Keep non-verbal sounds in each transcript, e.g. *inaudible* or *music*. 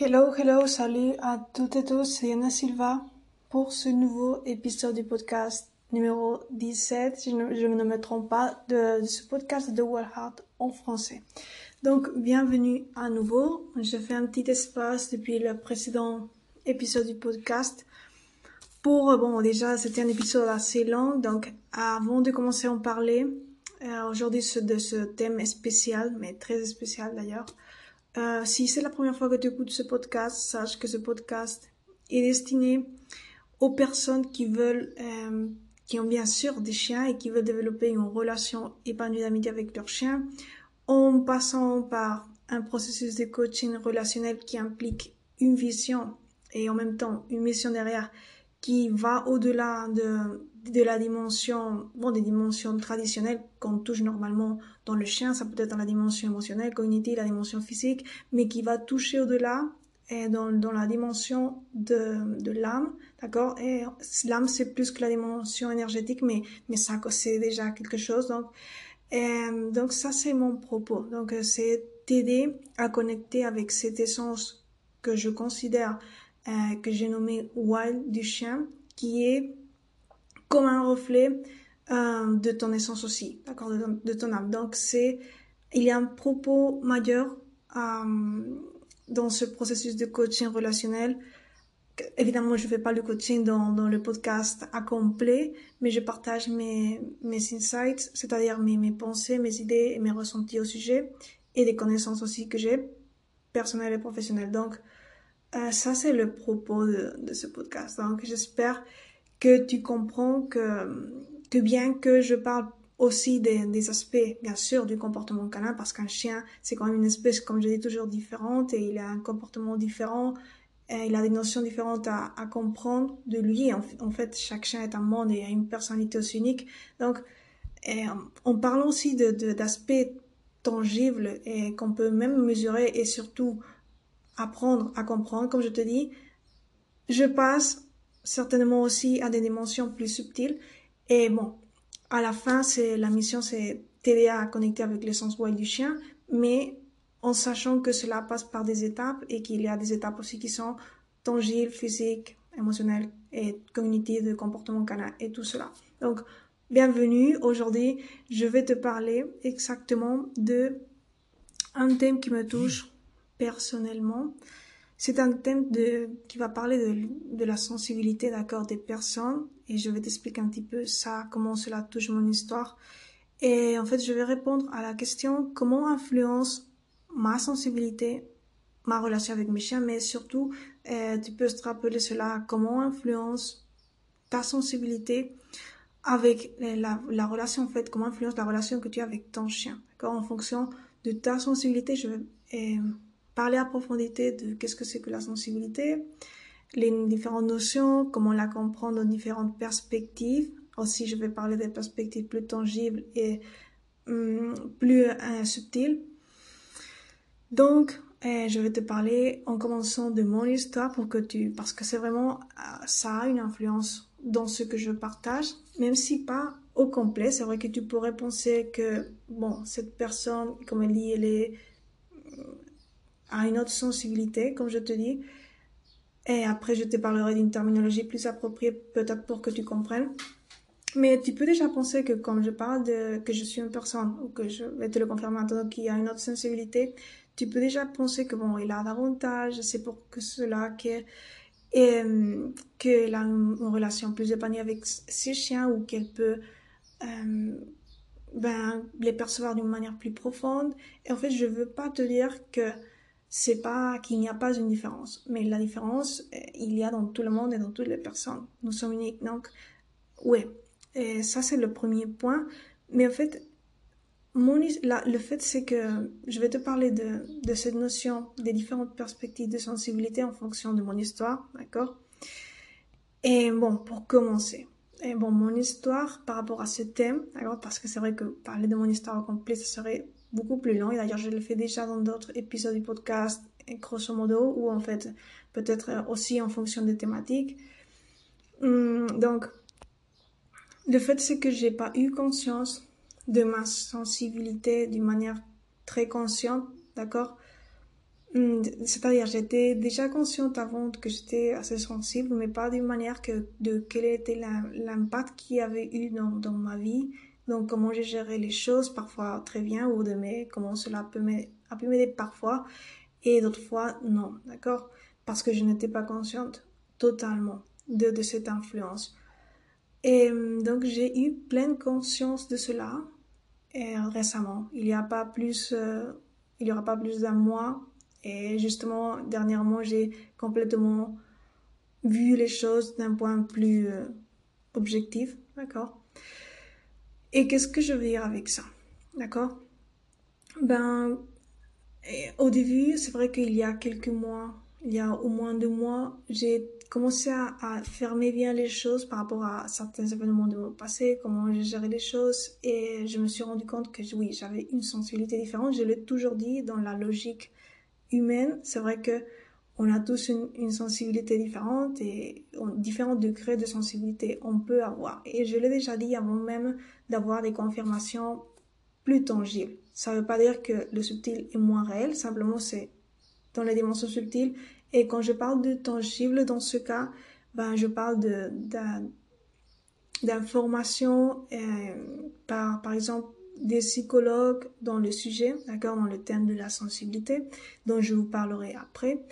Hello, hello, salut à toutes et tous, c'est Yana Silva pour ce nouveau épisode du podcast numéro 17, je ne, je ne me trompe pas, de, ce podcast de World Heart en français. Donc, bienvenue à nouveau. Je fais un petit espace depuis le précédent épisode du podcast pour, bon, déjà, c'était un épisode assez long, donc avant de commencer à en parler, euh, aujourd'hui de ce thème spécial, mais très spécial d'ailleurs, euh, si c'est la première fois que tu écoutes ce podcast, sache que ce podcast est destiné aux personnes qui veulent, euh, qui ont bien sûr des chiens et qui veulent développer une relation épanouie d'amitié avec leurs chiens, en passant par un processus de coaching relationnel qui implique une vision et en même temps une mission derrière qui va au-delà de, de la dimension, bon, des dimensions traditionnelles qu'on touche normalement dans le chien, ça peut être dans la dimension émotionnelle, cognitive, la dimension physique, mais qui va toucher au-delà dans, dans la dimension de, de l'âme, d'accord? Et l'âme, c'est plus que la dimension énergétique, mais, mais ça, c'est déjà quelque chose. Donc, donc ça, c'est mon propos. Donc, c'est t'aider à connecter avec cette essence que je considère, euh, que j'ai nommé wild du chien, qui est comme un reflet euh, de ton essence aussi, d'accord, de, ton âme. Donc c'est, il y a un propos majeur euh, dans ce processus de coaching relationnel. Évidemment, je fais pas le coaching dans, dans le podcast à complet, mais je partage mes, mes insights, c'est-à-dire mes, mes pensées, mes idées et mes ressentis au sujet, et des connaissances aussi que j'ai, personnelles et professionnelles. Donc, euh, ça, c'est le propos de, de ce podcast. Donc, j'espère que tu comprends que, bien que je parle aussi des, aspects, bien sûr, du comportement canin, parce qu'un chien, c'est quand même une espèce, comme je dis, toujours différente, et il a un comportement différent, il a des notions différentes à, comprendre de lui. En, fait, chaque chien est un monde et a une personnalité aussi unique. Donc, et, en parlant aussi de, d'aspects tangibles et qu'on peut même mesurer et surtout apprendre à comprendre, comme je te dis, je passe certainement aussi à des dimensions plus subtiles. Et bon, à la fin, c'est la mission, c'est t'aider à connecter avec l'essence wild du chien, mais en sachant que cela passe par des étapes et qu'il y a des étapes aussi qui sont tangibles, physiques, émotionnelles et cognitives de comportement canin et tout cela. Donc, bienvenue. Aujourd'hui, je vais te parler exactement de un thème qui me touche personnellement. C'est un thème de, qui va parler de, la sensibilité d'accord des personnes et je vais t'expliquer un petit peu ça, comment cela touche mon histoire. Et en fait, je vais répondre à la question comment influence ma sensibilité, ma relation avec mes chiens, mais surtout, euh, tu peux te rappeler cela, comment influence ta sensibilité avec la, la, relation, en fait, comment influence la relation que tu as avec ton chien. En fonction de ta sensibilité, je vais euh, parler à profondité de qu'est-ce que c'est que la sensibilité, les différentes notions, comment la comprendre dans différentes perspectives. Aussi, je vais parler des perspectives plus tangibles et hum, plus euh, subtiles. Donc, euh, je vais te parler en commençant de mon histoire pour que tu, parce que c'est vraiment, euh, ça a une influence dans ce que je partage, même si pas au complet. C'est vrai que tu pourrais penser que, bon, cette personne, comme elle dit, elle est à une autre sensibilité, comme je te dis. Et après, je te parlerai d'une terminologie plus appropriée, peut-être pour que tu comprennes. Mais tu peux déjà penser que comme je parle de que je suis une personne, ou que je vais te le confirmer maintenant, qu'il y a une autre sensibilité, tu peux déjà penser que bon, il a davantage, c'est pour que cela, que, et, qu'elle a une, relation plus épanouie avec ses chiens, ou qu'elle peut, euh, ben, les percevoir d'une manière plus profonde. Et en fait, je veux pas te dire que c'est pas qu'il n'y a pas une différence, mais la différence, euh, il y a dans tout le monde et dans toutes les personnes. Nous sommes uniques. Donc, ouais, et ça c'est le premier point. Mais en fait, mon, la, le fait c'est que je vais te parler de, de cette notion des différentes perspectives de sensibilité en fonction de mon histoire, d'accord? Et bon, pour commencer, et bon, mon histoire par rapport à ce thème, d'accord? Parce que c'est vrai que parler de mon histoire au complet, ça serait beaucoup plus long. Et d'ailleurs, je le fais déjà dans d'autres épisodes du podcast, grosso modo, ou en fait, peut-être aussi en fonction des thématiques. Hum, donc, le fait, c'est que j'ai pas eu conscience de ma sensibilité d'une manière très consciente, d'accord? Hmm, c'est-à-dire, j'étais déjà consciente avant que j'étais assez sensible, mais pas d'une manière que de quel était l'impact qu'il y avait eu dans, dans ma vie. Donc, comment j'ai géré les choses, parfois très bien, ou de mes, comment cela peut m'aider parfois, et d'autres fois, non, d'accord? Parce que je n'étais pas consciente totalement de, de cette influence. Et hmm, donc, j'ai eu pleine conscience de cela et, récemment. Il n'y a pas plus, euh, aura pas plus d'un mois et justement, dernièrement, j'ai complètement vu les choses d'un point plus euh, objectif, d'accord? Et qu'est-ce que je veux dire avec ça, d'accord? Ben, au début, c'est vrai qu'il y a quelques mois, il y a au moins deux mois, j'ai commencé à, fermer bien les choses par rapport à certains événements de mon passé, comment j'ai géré les choses, et je me suis rendu compte que oui, j'avais une sensibilité différente. Je l'ai toujours dit dans la logique humaine, c'est vrai que on a tous une, sensibilité différente et différents degrés de sensibilité on peut avoir. Et je l'ai déjà dit avant même d'avoir des confirmations plus tangibles. Ça ne veut pas dire que le subtil est moins réel, simplement c'est dans les dimensions subtiles. Et quand je parle de tangible dans ce cas, ben je parle de d'informations euh, par par exemple des psychologues dans le sujet, d'accord, dans le thème de la sensibilité, dont je vous parlerai après.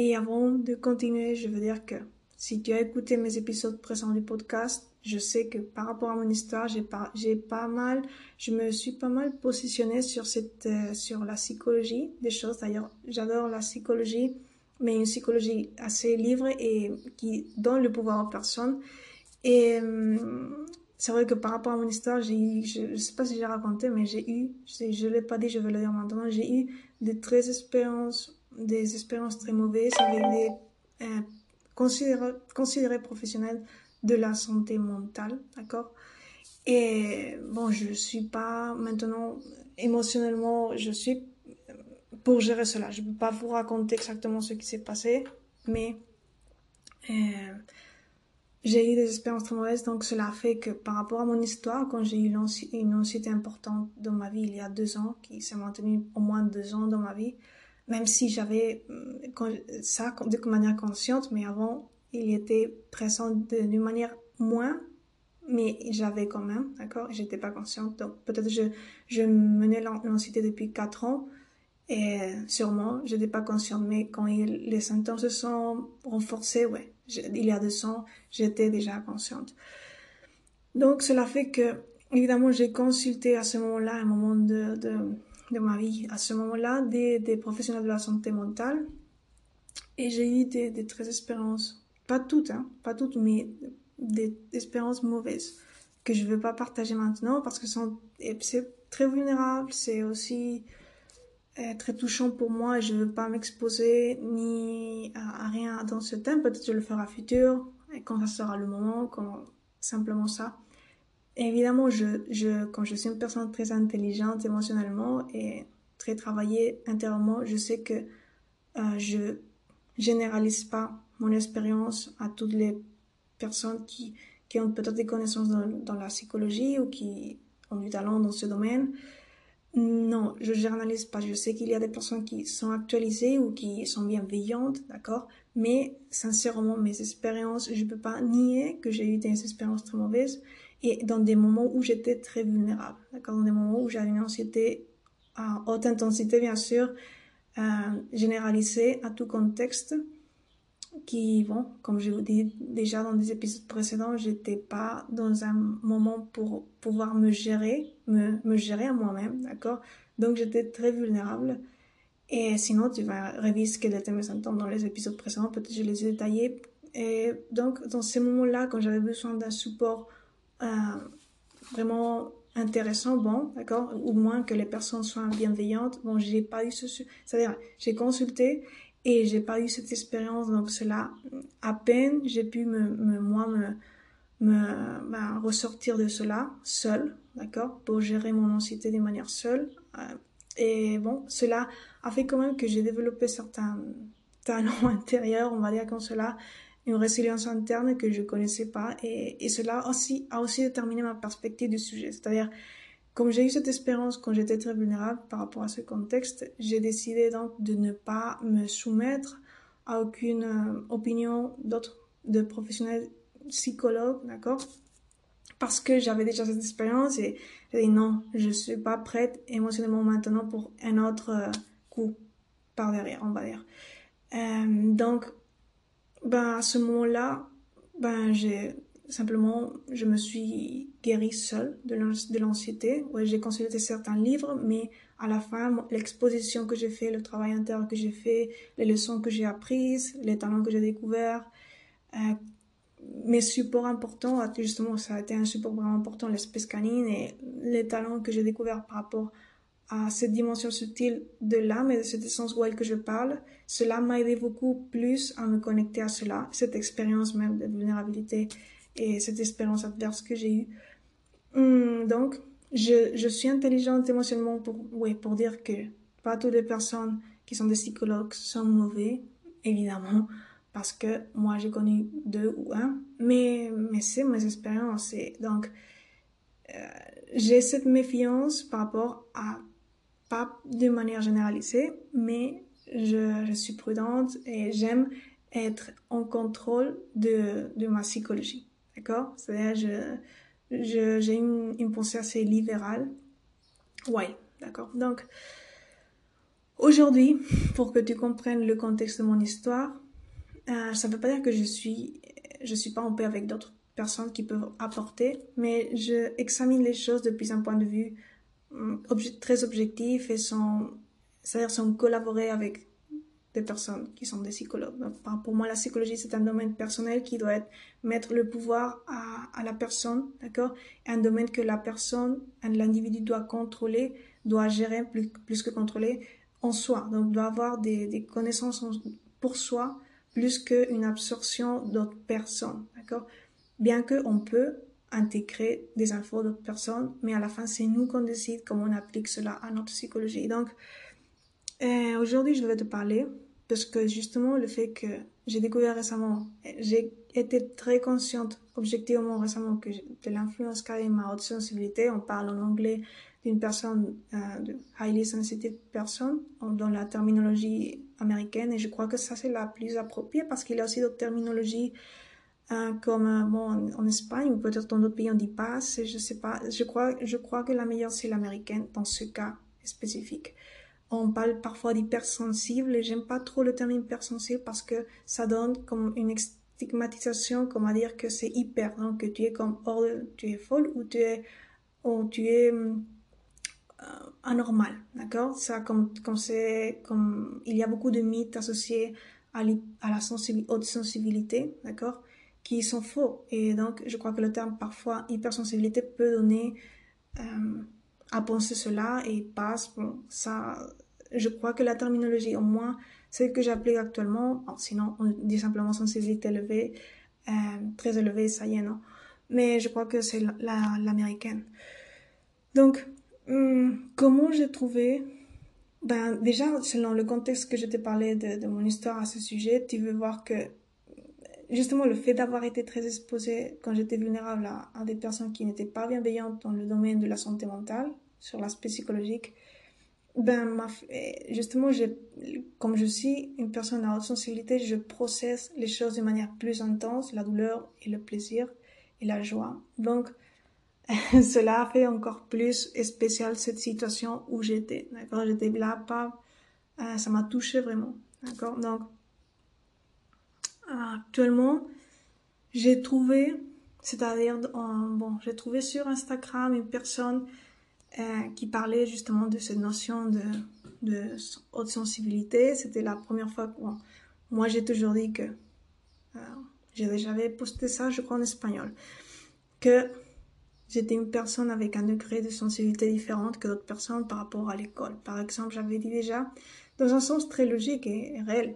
Et avant de continuer, je veux dire que si tu as écouté mes épisodes précédents du podcast, je sais que par rapport à mon histoire, j'ai pas, mal, je me suis pas mal positionnée sur cette, euh, sur la psychologie des choses. D'ailleurs, j'adore la psychologie, mais une psychologie assez libre et qui donne le pouvoir aux personnes. Et hum, c'est vrai que par rapport à mon histoire, je, ne sais pas si j'ai raconté, mais j'ai eu, je, je l'ai pas dit, je vais le dire maintenant, j'ai eu des très expériences, des expériences très mauvaises avec des euh, considérés, considérés professionnels de la santé mentale, d'accord? Et bon, je suis pas maintenant émotionnellement, je suis pour gérer cela. Je peux pas vous raconter exactement ce qui s'est passé, mais euh, j'ai eu des expériences très mauvaises, donc cela fait que par rapport à mon histoire, quand j'ai eu une anxiété importante dans ma vie il y a deux ans, qui s'est maintenue au moins deux ans dans ma vie, même si j'avais euh, ça de manière consciente, mais avant, il était présent d'une manière moins, mais j'avais quand même, d'accord? J'étais pas consciente, donc peut-être je, je menais l'anxiété depuis quatre ans, et sûrement, je n'étais pas consciente, mais quand les symptômes se sont renforcés, ouais, il y a deux ans, j'étais déjà consciente. Donc, cela fait que, évidemment, j'ai consulté à ce moment-là, un moment de, de, ma vie, à ce moment-là, des, des, professionnels de la santé mentale. Et j'ai eu des, très expériences, pas toutes, hein, pas toutes, mais des expériences mauvaises que je ne veux pas partager maintenant parce que c'est très vulnérable, c'est aussi très touchant pour moi et je veux pas m'exposer ni à, rien dans ce thème. Peut-être je le ferai à futur quand ça sera le moment, quand simplement ça. Évidemment, quand je suis une personne très intelligente émotionnellement et très travaillée intérieurement, je sais que euh, je généralise pas mon expérience à toutes les personnes qui, ont peut-être des connaissances dans, dans, la psychologie ou qui ont du talent dans ce domaine. Non, je journalise pas. Je sais qu'il y a des personnes qui sont actualisées ou qui sont bienveillantes, d'accord? Mais sincèrement, mes expériences, je peux pas nier que j'ai eu des expériences très mauvaises et dans des moments où j'étais très vulnérable, Dans des moments où j'avais une anxiété à haute intensité, bien sûr, euh, généralisée à tout contexte qui, bon, comme je vous dis déjà dans des épisodes précédents, j'étais pas dans un moment pour pouvoir me gérer, me, me gérer à moi-même, d'accord? Donc j'étais très vulnérable. Et sinon, tu vas réviser quels étaient mes symptômes dans les épisodes précédents, peut-être je les ai détaillés. Et donc, dans ces moments-là, quand j'avais besoin d'un support vraiment intéressant, bon, d'accord, ou moins que les personnes soient bienveillantes, bon, j'ai pas eu ce, c'est-à-dire, j'ai consulté et j'ai pas eu cette expérience donc cela à peine j'ai pu me, moi me, ben, ressortir de cela seul d'accord pour gérer mon anxiété de manière seule euh, et bon cela a fait quand même que j'ai développé certains talents *laughs* intérieurs on va dire comme cela une résilience interne que je connaissais pas et, et cela aussi a aussi déterminé ma perspective du sujet c'est-à-dire comme j'ai eu cette expérience quand j'étais très vulnérable par rapport à ce contexte, j'ai décidé donc de ne pas me soumettre à aucune euh, opinion d'autres de professionnels psychologues, d'accord? Parce que j'avais déjà cette expérience et j'ai dit non, je suis pas prête émotionnellement maintenant pour un autre euh, coup par derrière, on va dire. Euh, donc, ben à ce moment-là, ben j'ai simplement, je me suis guérie seule de l'anxiété. J'ai consulté certains livres, mais à la fin, l'exposition que j'ai fait, le travail interne que j'ai fait, les leçons que j'ai apprises, les talents que j'ai découverts, euh, mes supports importants, justement, ça a été un support vraiment important, l'espèce canine et les talents que j'ai découverts par rapport à cette dimension subtile de l'âme et de cette essence wild que je parle, cela m'a aidé beaucoup plus à me connecter à cela, cette expérience même de vulnérabilité et cette expérience adverse que j'ai eue. Hum, donc, je, je, suis intelligente émotionnellement pour, ouais, pour dire que pas toutes les personnes qui sont des psychologues sont mauvais, évidemment, parce que moi j'ai connu deux ou un, mais, mais c'est mes expériences. Et donc, euh, j'ai cette méfiance par rapport à, pas de manière généralisée, mais je, je suis prudente et j'aime être en contrôle de, de ma psychologie. D'accord? C'est-à-dire, je, j'ai une, une pensée assez libérale. Ouais, d'accord. Donc, aujourd'hui, pour que tu comprennes le contexte de mon histoire, euh, ça ne veut pas dire que je suis, je suis pas en paix avec d'autres personnes qui peuvent apporter, mais je examine les choses depuis un point de vue hum, très objectif et sans, c'est-à-dire sans collaborer avec des personnes qui sont des psychologues. pour moi, la psychologie, c'est un domaine personnel qui doit être, mettre le pouvoir à, à la personne, d'accord? Un domaine que la personne, l'individu doit contrôler, doit gérer plus, plus que contrôler en soi. Donc, doit avoir des, des connaissances pour soi plus qu'une absorption d'autres personnes, d'accord? Bien qu'on peut intégrer des infos d'autres personnes, mais à la fin, c'est nous qu'on décide comment on applique cela à notre psychologie. Donc, euh, aujourd'hui, je vais te parler parce que justement, le fait que j'ai découvert récemment, j'ai été très consciente objectivement récemment que de l'influence qu'a ma haute sensibilité. On parle en anglais d'une personne, euh, de highly sensitive person, dans la terminologie américaine, et je crois que ça c'est la plus appropriée parce qu'il y a aussi d'autres terminologies euh, comme euh, bon, en, Espagne ou peut-être dans d'autres pays on dit pas, je sais pas. Je crois, je crois que la meilleure c'est l'américaine dans ce cas spécifique. On parle parfois d'hypersensible et j'aime pas trop le terme hypersensible parce que ça donne comme une stigmatisation, comme à dire que c'est hyper, donc que tu es comme hors de, tu es folle ou tu es, ou tu es euh, anormal, d'accord? Ça, comme, comme c'est, comme il y a beaucoup de mythes associés à la haute sensibilité, d'accord? Qui sont faux. Et donc, je crois que le terme parfois hypersensibilité peut donner euh, à penser cela et passe. Bon, ça, je crois que la terminologie, au moins, celle que j'applique actuellement, sinon on dit simplement sensibilité élevée, euh, très élevée, ça y est, non. Mais je crois que c'est l'américaine. Donc, Hmm, comment j'ai trouvé Ben déjà, selon le contexte que je t'ai parlé de, de, mon histoire à ce sujet, tu veux voir que justement le fait d'avoir été très exposée quand j'étais vulnérable à, des personnes qui n'étaient pas bienveillantes dans le domaine de la santé mentale, sur l'aspect psychologique, ben justement, comme je suis une personne à haute sensibilité, je processe les choses de manière plus intense, la douleur et le plaisir et la joie. Donc, *laughs* cela a fait encore plus spécial cette situation où j'étais. D'accord, j'étais là, pas, euh, ça m'a touché vraiment. D'accord, donc actuellement, j'ai trouvé, c'est-à-dire, bon, j'ai trouvé sur Instagram une personne euh, qui parlait justement de cette notion de, haute sensibilité. C'était la première fois que moi j'ai toujours dit que euh, j'avais posté ça, je crois en espagnol, que J'étais une personne avec un degré de sensibilité différente que d'autres personnes par rapport à l'école. Par exemple, j'avais dit déjà, dans un sens très logique et, réel.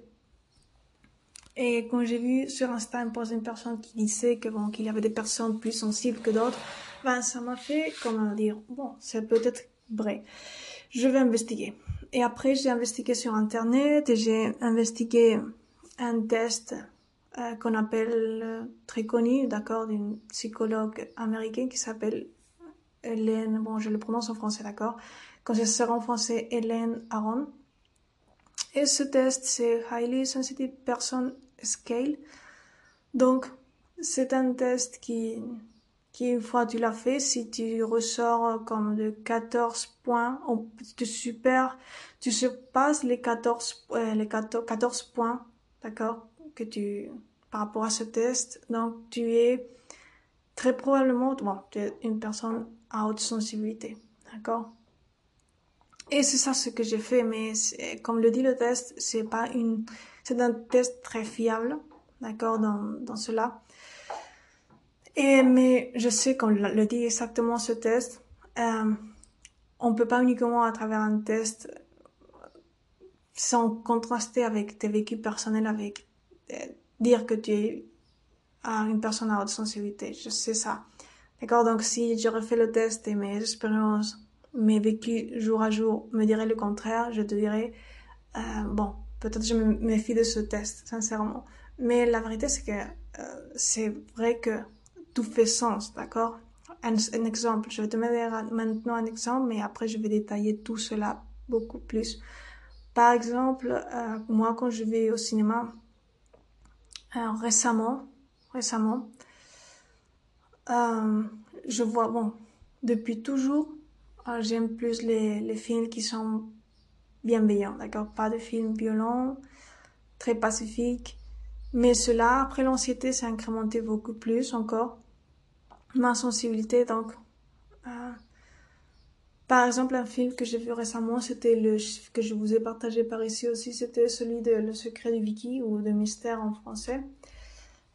Et quand j'ai vu sur Insta un post personne qui disait que bon, qu'il y avait des personnes plus sensibles que d'autres, ben, ça m'a fait, comment dire, bon, c'est peut-être vrai. Je vais investiguer. Et après, j'ai investigué sur Internet et j'ai investigué un test euh, qu'on appelle euh, très connu, d'accord, d'une psychologue américaine qui s'appelle Hélène, bon, je le prononce en français, d'accord Conseillère en français Hélène Aron. Et ce test, c'est Highly Sensitive Person Scale. Donc, c'est un test qui, qui, une fois tu l'as fait, si tu ressors comme de 14 points, tu super, tu surpasses les 14, euh, les 14, 14 points, d'accord, que tu, par rapport à ce test. Donc, tu es très probablement, bon, tu es une personne à haute sensibilité, d'accord? Et c'est ça ce que j'ai fait, mais comme le dit le test, c'est pas une, c'est un test très fiable, d'accord, dans, dans cela. Et, mais je sais, comme le dit exactement ce test, euh, on peut pas uniquement à travers un test sans contraster avec tes vécus personnels, avec euh, dire que tu es une personne à haute sensibilité. Je sais ça. D'accord Donc si je refais le test et mes expériences, mes vécus jour à jour me diraient le contraire, je te dirais, euh, bon, peut-être je me méfie de ce test, sincèrement. Mais la vérité, c'est que euh, c'est vrai que tout fait sens, d'accord? Un, exemple, je vais te mettre maintenant un exemple, mais après je vais détailler tout cela beaucoup plus. Par exemple, euh, moi quand je vais au cinéma, récemment, récemment, je vois, bon, depuis toujours, j'aime plus les, films qui sont bienveillants, d'accord? Pas de films violents, très pacifiques. Mais cela, après l'anxiété, s'est incrémenté beaucoup plus encore. Ma sensibilité, donc. Euh, par exemple, un film que j'ai vu récemment, c'était le que je vous ai partagé par ici aussi, c'était celui de Le secret du Vicky ou de Mystère en français.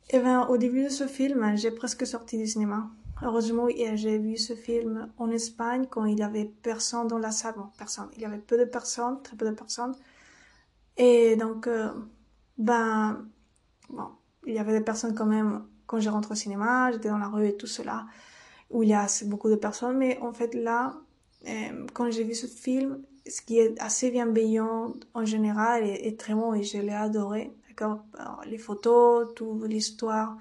Et ben, au début de ce film, j'ai presque sorti du cinéma. Heureusement, j'ai vu ce film en Espagne quand il y avait personne dans la salle. Bon, personne. Il y avait peu de personnes, très peu de personnes. Et donc, euh, ben, bon, il y avait des personnes quand même quand j'ai rentré au cinéma, j'étais dans la rue et tout cela, où il y a beaucoup de personnes. Mais en fait, là, euh, quand j'ai vu ce film, ce qui est assez bienveillant en général est, très bon et je l'ai adoré. D'accord Les photos, toute l'histoire,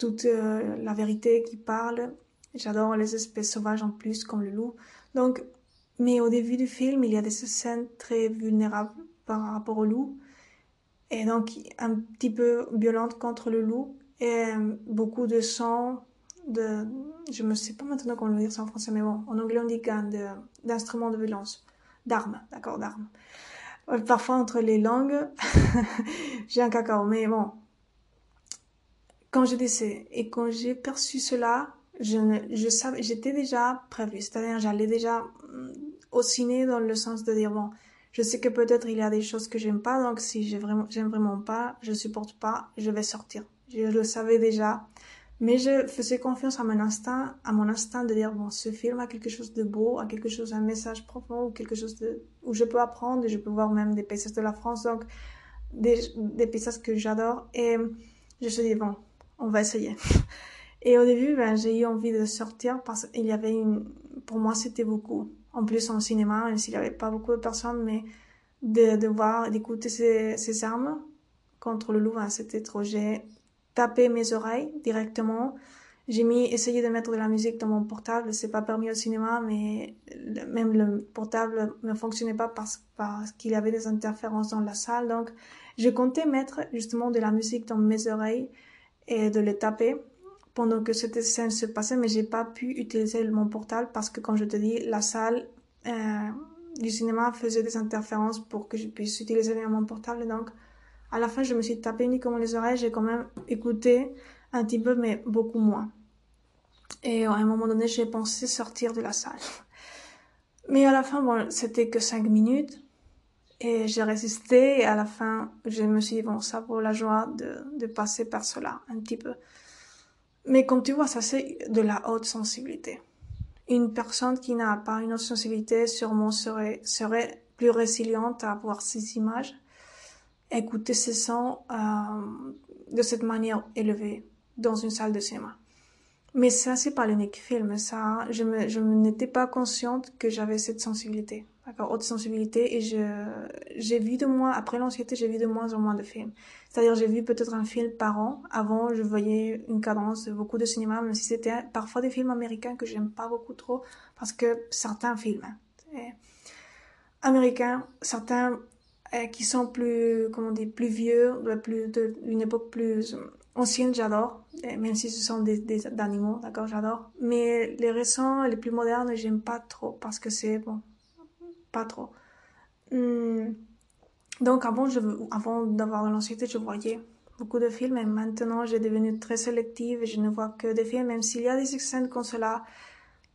toute euh, la vérité qui parle. J'adore les espèces sauvages en plus, comme le loup. Donc, mais au début du film, il y a des scènes très vulnérables par rapport au loup. Et donc, un petit peu violente contre le loup. Et euh, beaucoup de sang, de, je me sais pas maintenant comment le dire ça en français, mais bon, en anglais on dit gun, d'instruments de, violence, d'armes, d'accord, d'armes. Parfois entre les langues, *laughs* j'ai un cacao, mais bon. Quand je disais et quand j'ai perçu cela, je je savais, j'étais déjà prévu, c'est-à-dire j'allais déjà mm, au ciné dans le sens de dire bon, je sais que peut-être il y a des choses que j'aime pas, donc si j'ai vraiment, j'aime vraiment pas, je supporte pas, je vais sortir. Je le savais déjà. Mais je faisais confiance à mon instinct, à mon instinct de dire, bon, ce film a quelque chose de beau, a quelque chose, un message profond, ou quelque chose de, où je peux apprendre, et je peux voir même des paysages de la France, donc, des, des paysages que j'adore. Et je me suis dit, bon, on va essayer. *laughs* Et au début, ben, j'ai eu envie de sortir parce qu'il y avait une, pour moi, c'était beaucoup. En plus, en cinéma, s'il n'y avait pas beaucoup de personnes, mais de, de voir, d'écouter ces, ces armes contre le loup, c'était trop. J'ai taper mes oreilles directement. J'ai mis, essayé de mettre de la musique dans mon portable. C'est pas permis au cinéma, mais même le portable ne fonctionnait pas parce, parce qu'il y avait des interférences dans la salle. Donc, je comptais mettre justement de la musique dans mes oreilles et de les taper pendant que cette scène se passait, mais j'ai pas pu utiliser mon portable parce que, comme je te dis, la salle euh, du cinéma faisait des interférences pour que je puisse utiliser mon portable. Donc, à la fin, je me suis tapé uniquement les oreilles, j'ai quand même écouté un petit peu, mais beaucoup moins. Et à un moment donné, j'ai pensé sortir de la salle. Mais à la fin, bon, c'était que cinq minutes. Et j'ai résisté et à la fin, je me suis dit, bon, ça vaut la joie de, de passer par cela un petit peu. Mais comme tu vois, ça c'est de la haute sensibilité. Une personne qui n'a pas une haute sensibilité sûrement serait, serait plus résiliente à voir ces images écouter ces sons euh, de cette manière élevée dans une salle de cinéma. Mais ça, c'est pas l'unique film. Ça, je n'étais pas consciente que j'avais cette sensibilité. Haute sensibilité, et j'ai vu de moi, après l'anxiété, j'ai vu de moins en moins de films. C'est-à-dire, j'ai vu peut-être un film par an. Avant, je voyais une cadence, beaucoup de cinéma, même si c'était parfois des films américains que j'aime pas beaucoup trop, parce que certains films hein, américains, certains euh, qui sont plus, comment dire, plus vieux, plus, d'une époque plus ancienne, j'adore, même si ce sont des, des animaux, d'accord, j'adore. Mais les récents, les plus modernes, j'aime pas trop, parce que c'est, bon, pas trop. Hmm. Donc avant, je, avant d'avoir l'anxiété, je voyais beaucoup de films et maintenant j'ai devenu très sélective et je ne vois que des films, même s'il y a des scènes comme cela,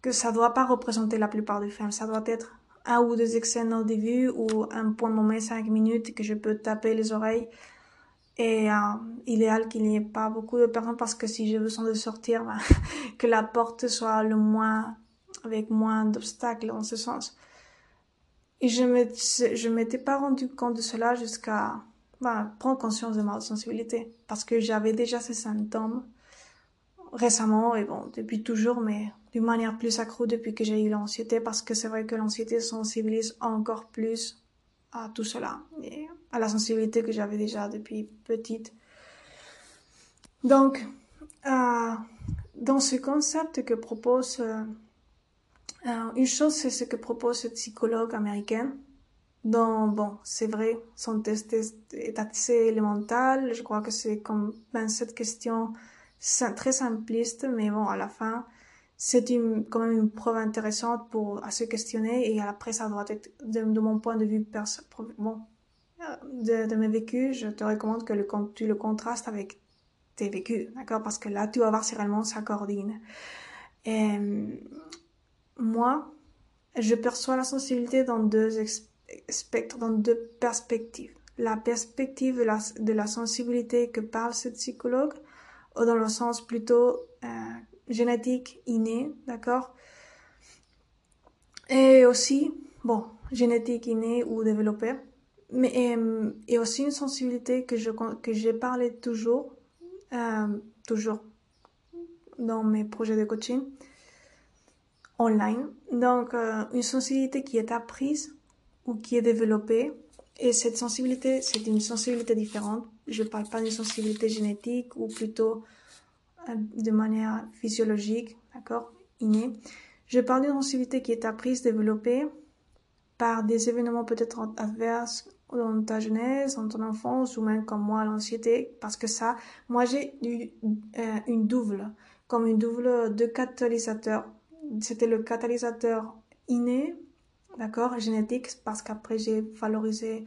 que ça doit pas représenter la plupart des films. Ça doit être un ou deux scènes au début ou un point moment, cinq minutes que je peux taper les oreilles. Et euh, idéal qu'il n'y ait pas beaucoup de personnes parce que si j'ai besoin de sortir, ben, *laughs* que la porte soit le moins, avec moins d'obstacles en ce sens. Et je je m'étais pas rendu compte de cela jusqu'à bah, prendre conscience de ma sensibilité. Parce que j'avais déjà ces symptômes récemment, et bon, depuis toujours, mais d'une manière plus accrue depuis que j'ai eu l'anxiété, parce que c'est vrai que l'anxiété sensibilise encore plus à tout cela, et à la sensibilité que j'avais déjà depuis petite. Donc, euh, dans ce concept que propose euh, une chose, c'est ce que propose cette psychologue américaine. Donc, bon, c'est vrai, son test est assez élémental. Je crois que c'est comme 27 questions très simplistes, mais bon, à la fin, c'est une, quand même une preuve intéressante pour à se questionner et après ça doit être de, mon point de vue perso, bon, de, de mes vécus, je te recommande que tu le contrastes avec tes vécus, d'accord? Parce que là, tu vas voir si réellement ça coordine. Moi, je perçois la sensibilité dans deux spectres, dans deux perspectives. La perspective de la, sensibilité que parle ce psychologue, ou dans le sens plutôt euh, génétique, inné, d'accord? Et aussi, bon, génétique, inné ou développée, mais euh, et, aussi une sensibilité que je que j'ai parlé toujours, euh, toujours dans mes projets de coaching, online. Donc, euh, une sensibilité qui est apprise ou qui est développée. Et cette sensibilité, c'est une sensibilité différente. Je ne parle pas d'une sensibilité génétique ou plutôt euh, de manière physiologique, d'accord, innée. Je parle d'une sensibilité qui est apprise, développée par des événements peut-être adverses dans ta jeunesse, dans ton enfance ou même comme moi l'anxiété parce que ça, moi j'ai eu euh, une double, comme une double de catalysateurs c'était le catalyseur inné, d'accord, génétique, parce qu'après j'ai valorisé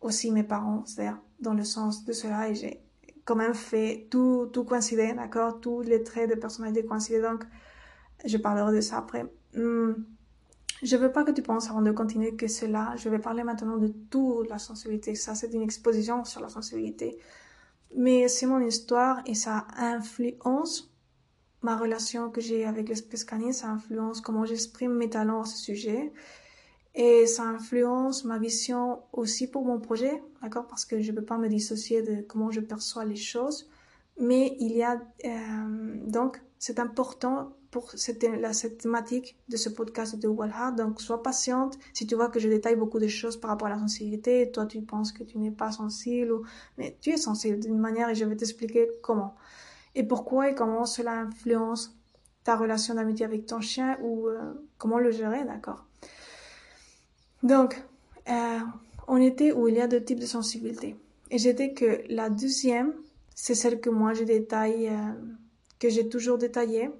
aussi mes parents, c'est-à-dire dans le sens de cela, et j'ai quand même fait tout, tout coïncider, d'accord, tous les traits de personnalité coïncider, donc je parlerai de ça après. Hmm. Je veux pas que tu penses avant de continuer que cela, je vais parler maintenant de toute la sensibilité, ça c'est une exposition sur la sensibilité, mais c'est mon histoire et ça influence ma relation que j'ai avec l'espèce canine, ça influence comment j'exprime mes talents à ce sujet. Et ça influence ma vision aussi pour mon projet, d'accord? Parce que je ne peux pas me dissocier de comment je perçois les choses. Mais il y a... Euh, donc, c'est important pour cette, la, thématique de ce podcast de Walhart. Donc, sois patiente. Si tu vois que je détaille beaucoup de choses par rapport à la sensibilité, toi, tu penses que tu n'es pas sensible, ou... mais tu es sensible d'une manière et je vais t'expliquer comment et pourquoi et comment cela influence ta relation d'amitié avec ton chien ou euh, comment le gérer, d'accord? Donc, euh, on était où il y a deux types de sensibilité. Et j'étais que la deuxième, c'est celle que moi je détaille, euh, que j'ai toujours détaillée,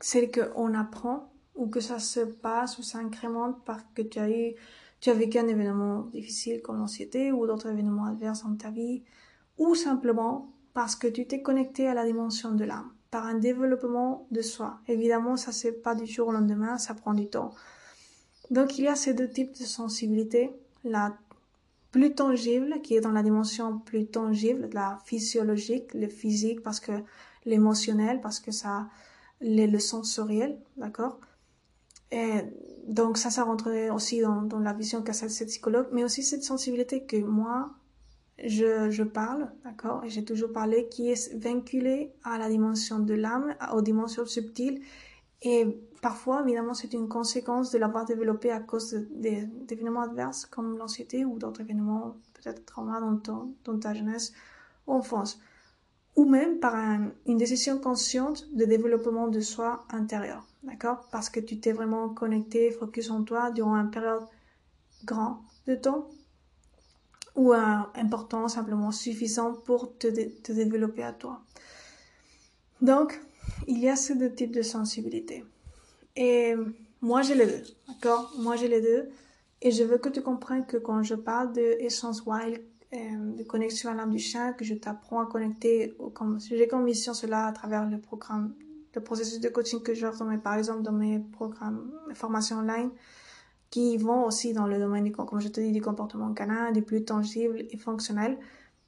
celle qu'on apprend ou que ça se passe ou s'incrémente parce que tu as eu, tu as vécu un événement difficile comme l'anxiété ou d'autres événements adverses dans ta vie, ou simplement parce que tu t'es connecté à la dimension de l'âme par un développement de soi. Évidemment, ça c'est pas du jour au lendemain, ça prend du temps. Donc il y a ces deux types de sensibilité, la plus tangible qui est dans la dimension plus tangible, la physiologique, le physique parce que l'émotionnel parce que ça les le sensoriel, d'accord? Et donc ça, ça rentrerait aussi dans, dans la vision qu'a cette psychologue, mais aussi cette sensibilité que moi, je, parle, d'accord, et j'ai toujours parlé, qui est vinculé à la dimension de l'âme, aux dimensions subtiles, et parfois, évidemment, c'est une conséquence de l'avoir développé à cause d'événements adverses comme l'anxiété ou d'autres événements, peut-être traumas dans, dans ta jeunesse ou enfance. Ou même par une décision consciente de développement de soi intérieur. D'accord Parce que tu t'es vraiment connecté, focus en toi durant une période grande de temps ou important, simplement suffisant pour te, te développer à toi. Donc, il y a ces deux types de sensibilité. Et moi, j'ai les deux, d'accord? Moi, j'ai les deux. Et je veux que tu comprennes que quand je parle de Essence Wild, euh, de connexion à l'âme du chien, que je t'apprends à connecter, j'ai comme mission cela à travers le programme, le processus de coaching que j'offre, par exemple, dans mes programmes, mes formations online, qui vont aussi dans le domaine, du, comme je te dis, du comportement canin, du plus tangible et fonctionnel.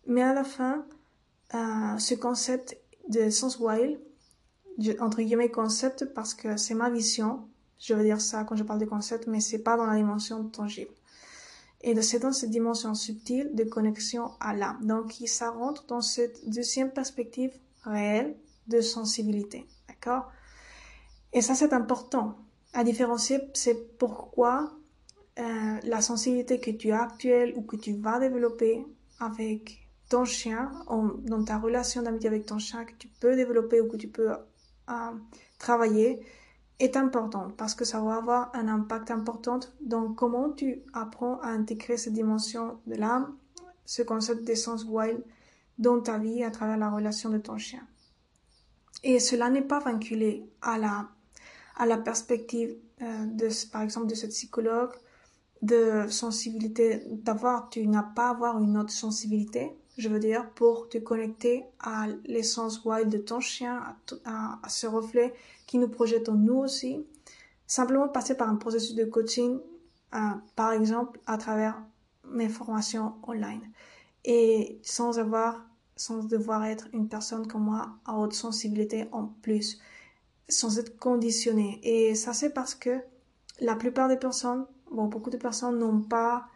Mais à la fin, euh, ce concept de Essence Wild, entre guillemets concept parce que c'est ma vision. Je veux dire ça quand je parle de concept, mais c'est pas dans la dimension tangible. Et c'est dans cette dimension subtile de connexion à l'âme. Donc, ça rentre dans cette deuxième perspective réelle de sensibilité. D'accord? Et ça, c'est important. À différencier, c'est pourquoi euh, la sensibilité que tu as actuelle ou que tu vas développer avec ton chien, dans ta relation d'amitié avec ton chien, que tu peux développer ou que tu peux à travailler est important parce que ça va avoir un impact important dans comment tu apprends à intégrer cette dimension de l'âme, ce concept d'essence wild dans ta vie à travers la relation de ton chien. Et cela n'est pas vinculé à la, à la perspective euh, de, par exemple, de cette psychologue, de sensibilité, d'avoir, tu n'as pas à avoir une autre sensibilité, je veux dire, pour te connecter à l'essence wild de ton chien, à, ce reflet qui nous projette en nous aussi. Simplement passer par un processus de coaching, euh, par exemple, à travers mes formations online. Et sans avoir, sans devoir être une personne comme moi à haute sensibilité en plus, sans être conditionné. Et ça, c'est parce que la plupart des personnes, bon, beaucoup de personnes n'ont pas,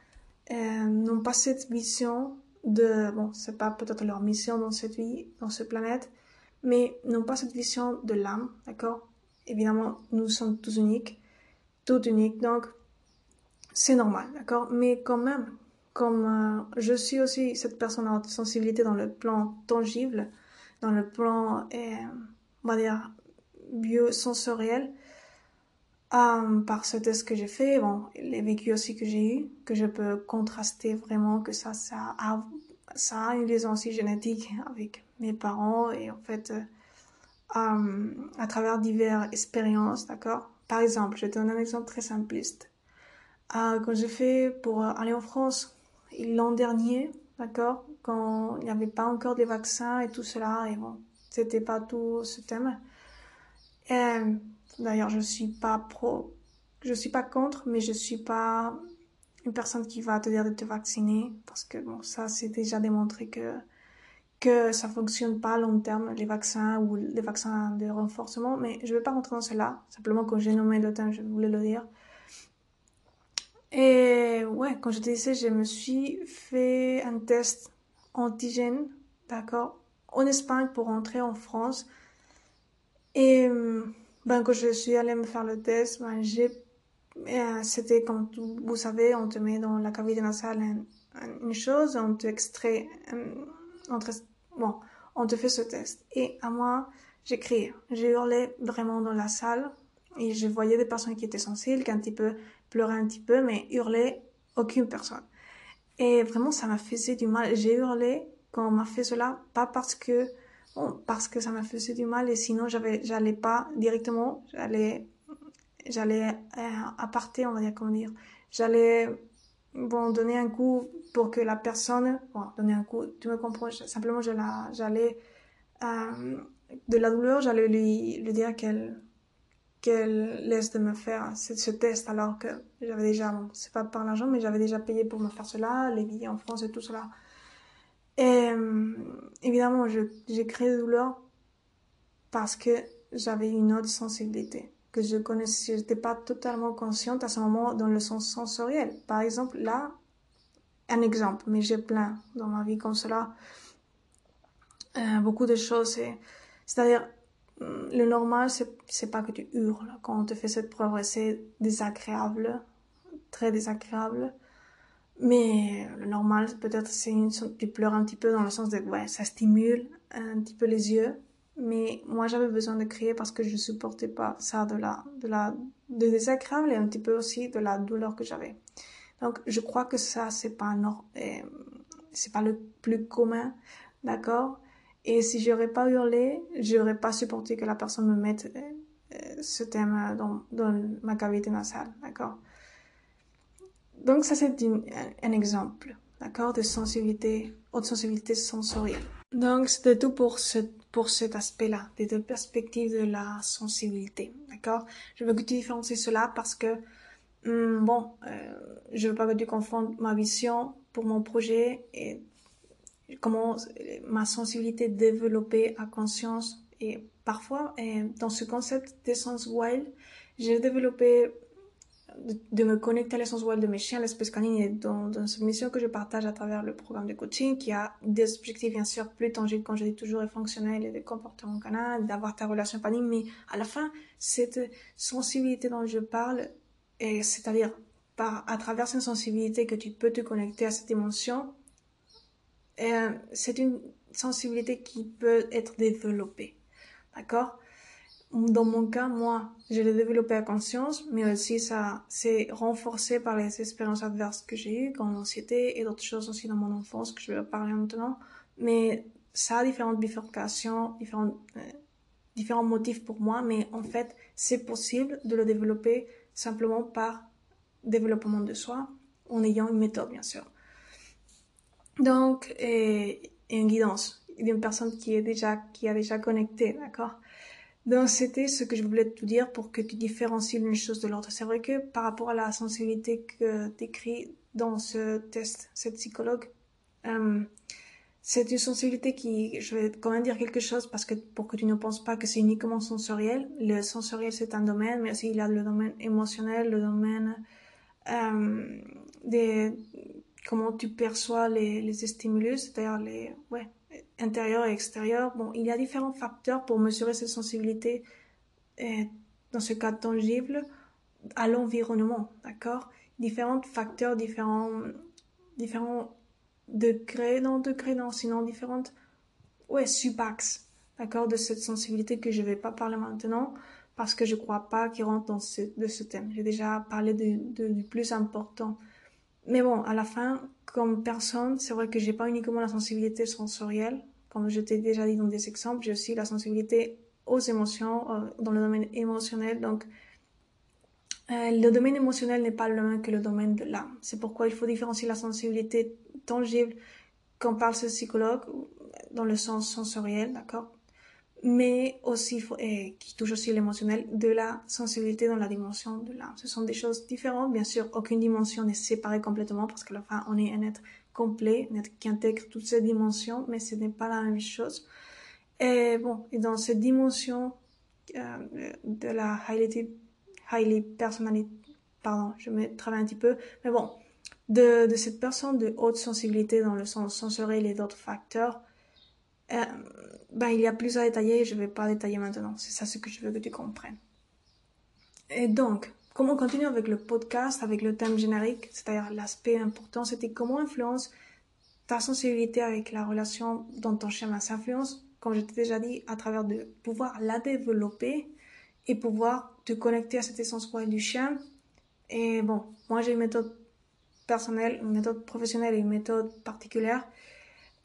euh, n'ont pas cette vision de, bon, c'est pas peut-être leur mission dans cette vie, dans cette planète, mais n'ont pas cette vision de l'âme, d'accord? Évidemment, nous sommes tous uniques, tout uniques, donc c'est normal, d'accord? Mais quand même, comme euh, je suis aussi cette personne à sensibilité dans le plan tangible, dans le plan, euh, on va dire, biosensoriel, euh, par ce test que j'ai fait, bon, les vécus aussi que j'ai eu, que je peux contraster vraiment, que ça, ça a, ça a une liaison aussi génétique avec mes parents et en fait, euh, euh, à travers diverses expériences, d'accord Par exemple, je te donne un exemple très simpliste. Quand j'ai fait pour aller en France l'an dernier, d'accord Quand il n'y avait pas encore des vaccins et tout cela, et bon, c'était pas tout ce thème. Et, D'ailleurs, je suis pas pro, je suis pas contre, mais je suis pas une personne qui va te dire de te vacciner parce que bon, ça c'est déjà démontré que que ça fonctionne pas à long terme les vaccins ou les vaccins de renforcement, mais je vais pas rentrer dans cela. Simplement quand j'ai nommé le thème, je voulais le dire. Et ouais, quand te disais, je me suis fait un test antigène, d'accord, en Espagne pour rentrer en France. Et ben, quand je suis allée me faire le test, ben, j'ai, euh, c'était comme vous savez, on te met dans la cavité nasale une chose, on te extrait, te, bon, on te fait ce test. Et à moi, j'ai crié, j'ai hurlé vraiment dans la salle et je voyais des personnes qui étaient sensibles, qui un petit peu pleuraient un petit peu, mais hurlaient aucune personne. Et vraiment, ça m'a fait du mal. J'ai hurlé quand on m'a fait cela, pas parce que parce que ça me faisait du mal et sinon j'avais j'allais pas directement j'allais j'allais euh, on va dire comment dire. J'allais bon donner un coup pour que la personne bon donner un coup tu me comprends simplement je la j'allais euh, de la douleur j'allais lui, dire qu'elle qu'elle laisse de me faire ce, ce test alors que j'avais déjà bon c'est pas par l'argent mais j'avais déjà payé pour me faire cela les billets en France et tout cela et euh, évidemment, j'ai créé douleur parce que j'avais une autre sensibilité que je connaissais, j'étais pas totalement consciente à ce moment dans le sens sensoriel. Par exemple, là, un exemple, mais j'ai plein dans ma vie comme cela. Euh, beaucoup de choses, c'est-à-dire, le normal, c'est pas que tu hurles quand on te fait cette preuve, c'est désagréable, très désagréable. Mais le normal, peut-être, c'est une, tu pleures un petit peu dans le sens de, ouais, ça stimule un petit peu les yeux. Mais moi, j'avais besoin de crier parce que je supportais pas ça de la, de la, de désagréable et un petit peu aussi de la douleur que j'avais. Donc, je crois que ça, c'est pas euh, c'est pas le plus commun, d'accord? Et si j'aurais pas hurlé, j'aurais pas supporté que la personne me mette euh, euh, ce thème dans, dans ma cavité nasale, d'accord? Donc ça c'est un exemple, d'accord, de sensibilité, haute sensibilité sensorielle. Donc c'était tout pour ce, pour cet aspect-là, des deux perspectives de la sensibilité, d'accord. Je veux que tu différencies cela parce que hmm, bon, euh, je veux pas que tu confondes ma vision pour mon projet et comment ma sensibilité développée à conscience et parfois dans ce concept d'essence wild, j'ai développé de, me connecter à l'essence wild de mes chiens, l'espèce canine, et dans, dans, cette mission que je partage à travers le programme de coaching, qui a des objectifs bien sûr plus tangibles, quand je dis toujours, et fonctionnels, et des comportements canins, d'avoir ta relation canine, mais à la fin, cette sensibilité dont je parle, c'est-à-dire à travers cette sensibilité que tu peux te connecter à cette émotion, c'est une sensibilité qui peut être développée. D'accord? Dans mon cas, moi, je l'ai développé à conscience, mais aussi ça s'est renforcé par les expériences adverses que j'ai eues, comme l'anxiété et d'autres choses aussi dans mon enfance que je vais parler maintenant. Mais ça a différentes bifurcations, différents, euh, différents motifs pour moi, mais en fait, c'est possible de le développer simplement par développement de soi, en ayant une méthode, bien sûr. Donc, et, et une guidance d'une personne qui est déjà, qui a déjà connecté, d'accord? Donc c'était ce que je voulais te dire pour que tu différencies une chose de l'autre. C'est vrai que par rapport à la sensibilité que décrit dans ce test, cette psychologue, euh, c'est une sensibilité qui, je vais quand même dire quelque chose parce que pour que tu ne penses pas que c'est uniquement sensoriel. Le sensoriel c'est un domaine, mais aussi il y a le domaine émotionnel, le domaine euh, des comment tu perçois les, les stimulus, c'est-à-dire les ouais intérieur et extérieur. Bon, il y a différents facteurs pour mesurer cette sensibilité, euh, dans ce cas tangible, à l'environnement, d'accord? Différents facteurs, différents, différents degrés, non degrés, non, sinon différentes, ouais, subaxes, d'accord, de cette sensibilité que je vais pas parler maintenant parce que je crois pas qu'il rentre dans ce, de ce thème. J'ai déjà parlé de, du plus important. Mais bon, à la fin, comme personne, c'est vrai que j'ai pas uniquement la sensibilité sensorielle, comme je t'ai déjà dit dans des exemples, j'ai aussi la sensibilité aux émotions, euh, dans le domaine émotionnel. Donc, euh, le domaine émotionnel n'est pas le même que le domaine de l'âme. C'est pourquoi il faut différencier la sensibilité tangible quand parle ce psychologue, dans le sens sensoriel, d'accord? Mais aussi et qui touche aussi l'émotionnel de la sensibilité dans la dimension de l'âme. Ce sont des choses différentes, bien sûr, aucune dimension n'est séparée complètement parce que la fin on est un être complet, un être qui intègre toutes ces dimensions, mais ce n'est pas la même chose. Et bon, et dans cette dimension euh, de la highly, highly personality, pardon, je me travaille un petit peu, mais bon, de, de cette personne de haute sensibilité dans le sens sensoriel et d'autres facteurs, ben, il y a plus à détailler, je ne vais pas détailler maintenant. C'est ça ce que je veux que tu comprennes. Et donc, comment continuer avec le podcast, avec le thème générique, c'est-à-dire l'aspect important, c'était comment influence ta sensibilité avec la relation dont ton schéma? S'influence, comme je t'ai déjà dit, à travers de pouvoir la développer et pouvoir te connecter à cette essence quoi du chien. Et bon, moi j'ai une méthode personnelle, une méthode professionnelle et une méthode particulière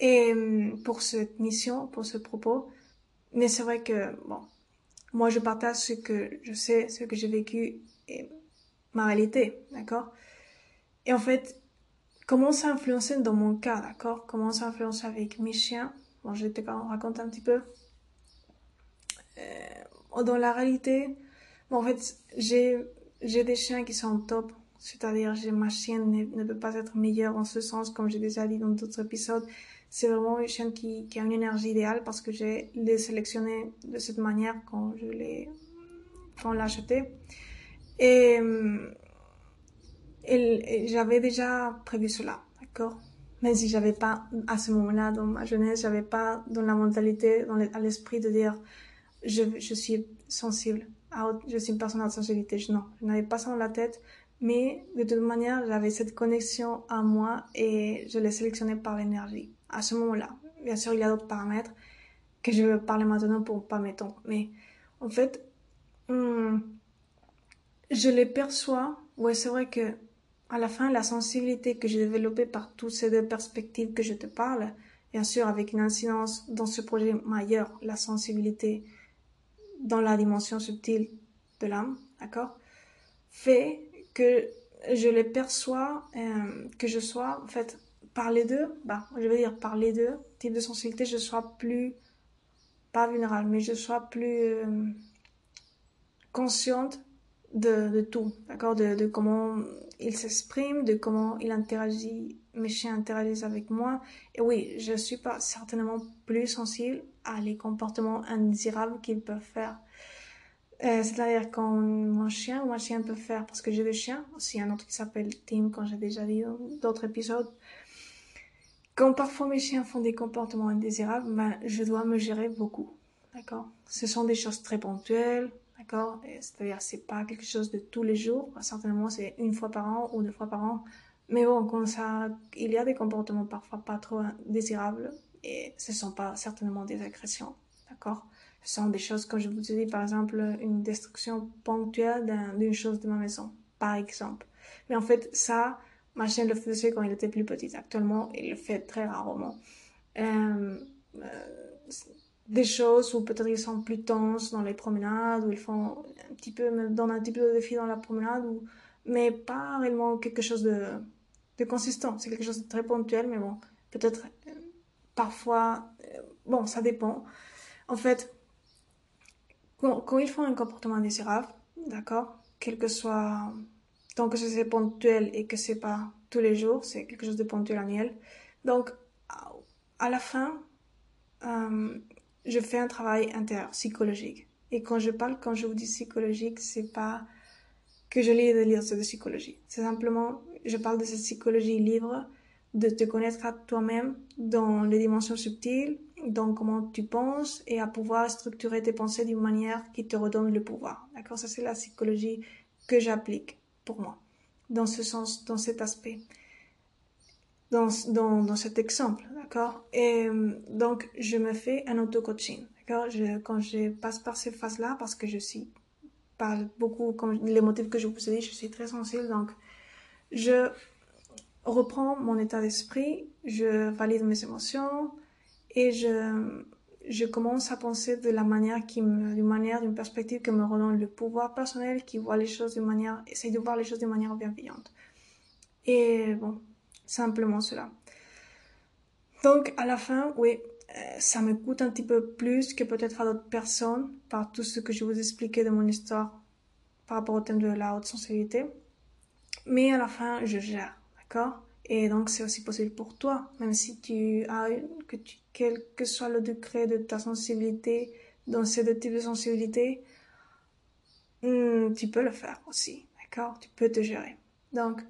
et hum, pour cette mission, pour ce propos. Mais c'est vrai que, bon, moi je partage ce que je sais, ce que j'ai vécu et ma réalité, d'accord? Et en fait, comment ça a influencé dans mon cas, d'accord? Comment ça a influencé avec mes chiens? Bon, je vais te raconter un petit peu. Euh, dans la réalité, bon, en fait, j'ai, des chiens qui sont top. C'est-à-dire, ma chienne ne, ne, peut pas être meilleure en ce sens, comme j'ai déjà dit dans d'autres épisodes c'est vraiment une chaîne qui, a une énergie idéale parce que j'ai les sélectionné de cette manière quand je l'ai quand l'a acheté et, et, j'avais déjà prévu cela d'accord? Même si j'avais pas à ce moment-là dans ma jeunesse j'avais pas dans la mentalité dans à l'esprit de dire je, je suis sensible. je suis une personne à sensibilité. Non, je n'avais pas ça dans la tête. Mais de toute manière, j'avais cette connexion à moi et je l'ai sélectionné par l'énergie. À ce moment-là. Bien sûr, il y a d'autres paramètres que je vais parler maintenant pour pas m'étendre. Mais en fait, hmm, je les perçois. Ouais, c'est vrai que à la fin, la sensibilité que j'ai développée par toutes ces deux perspectives que je te parle, bien sûr, avec une incidence dans ce projet majeur, la sensibilité dans la dimension subtile de l'âme, d'accord, fait que je les perçois, euh, que je sois, en fait, par les deux, bah, je veux dire, par les deux types de sensibilité, je sois plus, pas vulnérable, mais je sois plus euh, consciente de, tout, d'accord, de, comment il s'exprime, de comment il interagit, mes chiens interagissent avec moi. Et oui, je suis pas certainement plus sensible à les comportements indésirables qu'ils peuvent faire. Euh, c'est-à-dire quand mon chien ou ma chienne peut faire, parce que j'ai des chiens, aussi un autre qui s'appelle Tim, quand j'ai déjà dans d'autres épisodes, quand parfois mes chiens font des comportements indésirables, ben, je dois me gérer beaucoup. D'accord? Ce sont des choses très ponctuelles, d'accord? C'est-à-dire c'est pas quelque chose de tous les jours, certainement c'est une fois par an ou deux fois par an. Mais bon, quand ça, il y a des comportements parfois pas trop désirables et ce sont pas certainement des agressions, d'accord? Ce sont des choses, comme je vous ai dit, par exemple, une destruction ponctuelle d'une chose de ma maison, par exemple. Mais en fait, ça, ma chienne le faisait quand il était plus petit. Actuellement, il le fait très rarement. Euh, euh, des choses où peut-être ils sont plus tenses dans les promenades, où ils font un petit peu, donnent un petit peu de défi dans la promenade, mais pas réellement quelque chose de, de consistant. C'est quelque chose de très ponctuel, mais bon, peut-être euh, parfois, bon, ça dépend. En fait, quand, ils font un comportement indésirable, d'accord, quel que soit, tant que c'est ponctuel et que c'est pas tous les jours, c'est quelque chose de ponctuel annuel. Donc, à la fin, euh, je fais un travail intérieur, psychologique. Et quand je parle, quand je vous dis psychologique, c'est pas que je lis des livres de psychologie. C'est simplement, je parle de cette psychologie libre, de te connaître à toi-même dans les dimensions subtiles, dans comment tu penses et à pouvoir structurer tes pensées d'une manière qui te redonne le pouvoir. D'accord? Ça, c'est la psychologie que j'applique pour moi, dans ce sens, dans cet aspect, dans, dans, dans cet exemple. D'accord? Et euh, donc, je me fais un auto-coaching. D'accord? Quand je passe par ces phases-là, parce que je suis, par beaucoup, comme les motifs que je vous ai dit, je suis très sensible, donc je reprends mon état d'esprit, je valide mes émotions, et je, je commence à penser de la manière qui d'une manière, d'une perspective qui me redonne le pouvoir personnel, qui voit les choses d'une manière, essaye de voir les choses d'une manière bienveillante. Et bon, simplement cela. Donc, à la fin, oui, euh, ça me coûte un petit peu plus que peut-être à d'autres personnes par tout ce que je vous expliquais de mon histoire par rapport au thème de la haute sensibilité. Mais à la fin, je gère, d'accord? Et donc, c'est aussi possible pour toi, même si tu as, que tu, quel que soit le degré de ta sensibilité dans ces deux types de sensibilité, hmm, tu peux le faire aussi, d'accord? Tu peux te gérer. Donc,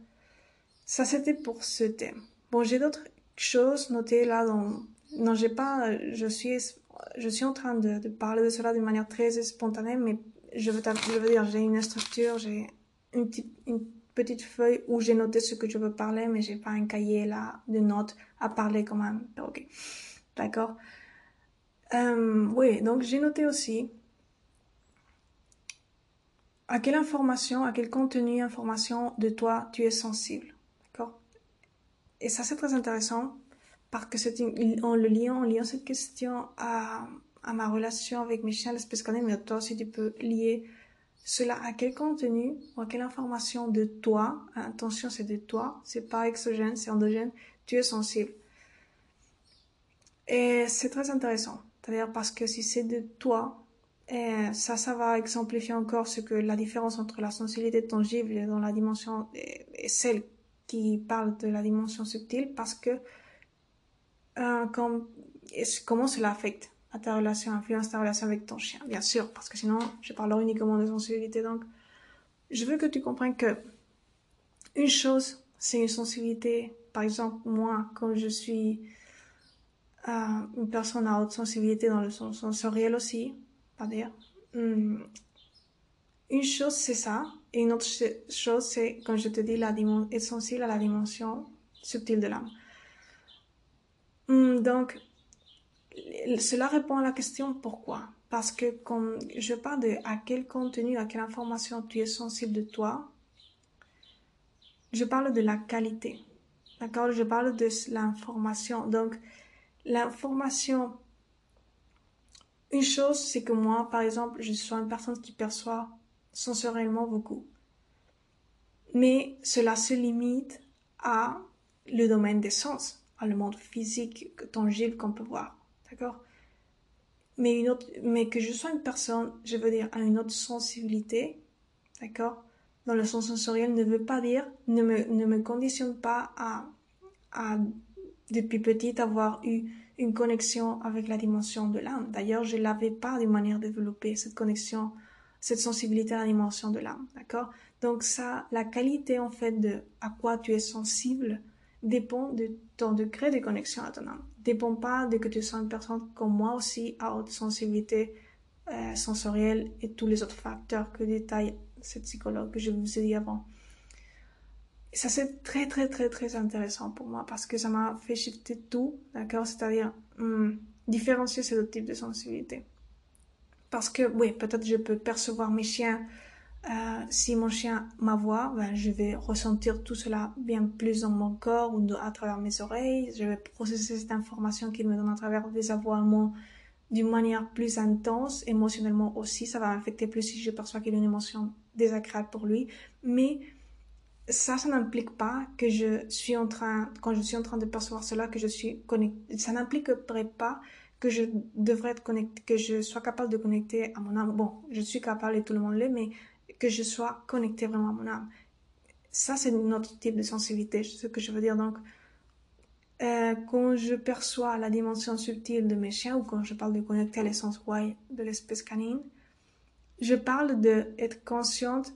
ça c'était pour ce thème. Bon, j'ai d'autres choses notées là dans... Non, j'ai pas... Je suis, je suis en train de, de parler de cela d'une manière très spontanée, mais je veux, je veux dire, j'ai une structure, j'ai une, petite feuille où j'ai noté ce que je veux parler, mais j'ai pas un cahier là de notes à parler quand même. Ok, d'accord? Euh, oui, donc j'ai noté aussi à quelle information, à quel contenu, information de toi tu es sensible, d'accord? Et ça c'est très intéressant parce que c'est en le liant, en liant cette question à, à ma relation avec chiens, l'espèce qu'on mais toi aussi tu peux lier cela a quel contenu ou à quelle information de toi, attention c'est de toi, c'est pas exogène, c'est endogène, tu es sensible. Et c'est très intéressant. C'est-à-dire parce que si c'est de toi, et ça, ça va exemplifier encore ce que la différence entre la sensibilité tangible dans la dimension et celle qui parle de la dimension subtile parce que euh, comme, comment cela affecte ta relation, influence ta relation avec ton chien, bien sûr, parce que sinon, je parlerai uniquement de sensibilité. Donc, je veux que tu comprennes que une chose, c'est une sensibilité. Par exemple, moi, quand je suis euh, une personne à haute sensibilité dans le sens sensoriel aussi, va dire. Hmm. Une chose, c'est ça. Et une autre chose, c'est, quand je te dis, la être sensible à la dimension subtile de l'âme. Hmm, donc, cela répond à la question pourquoi. Parce que quand je parle de à quel contenu, à quelle information tu es sensible de toi, je parle de la qualité. D'accord? Je parle de l'information. Donc, l'information, une chose, c'est que moi, par exemple, je suis une personne qui perçoit sensoriellement beaucoup. Mais cela se limite à le domaine des sens, à le monde physique, tangible qu'on peut voir. D'accord mais, une autre, mais que je sois une personne, je veux dire, à une autre sensibilité, d'accord Dans le sens sensoriel ne veut pas dire, ne me, ne me conditionne pas à, à, depuis petite, avoir eu une connexion avec la dimension de l'âme. D'ailleurs, je l'avais pas d'une manière développée, cette connexion, cette sensibilité à la dimension de l'âme, d'accord Donc ça, la qualité en fait de à quoi tu es sensible dépend de ton degré de connexion à ton âme. Dépend pas de que tu sois une personne comme moi aussi à haute sensibilité euh, sensorielle et tous les autres facteurs que détaille cette psychologue que je vous ai dit avant. Ça, c'est très, très, très, très intéressant pour moi parce que ça m'a fait shifter tout, d'accord? C'est-à-dire hmm, différencier ces deux types de sensibilité. Parce que, oui, peut-être je peux percevoir mes chiens euh, si mon chien m'avoue, ben, je vais ressentir tout cela bien plus dans mon corps ou à travers mes oreilles. Je vais processer cette information qu'il me donne à travers des aboiements d'une manière plus intense, émotionnellement aussi. Ça va m'affecter plus si je perçois qu'il y a une émotion désagréable pour lui. Mais ça, ça n'implique pas que je suis en train, quand je suis en train de percevoir cela, que je suis connecté. Ça n'impliquerait pas que je devrais être connecté, que je sois capable de connecter à mon âme. Bon, je suis capable et tout le monde l'est, mais que je sois connecté vraiment à mon âme. Ça, c'est notre type de sensibilité, ce que je veux dire. Donc, euh, quand je perçois la dimension subtile de mes chiens ou quand je parle de connecter à l'essence Y de l'espèce canine, je parle d'être consciente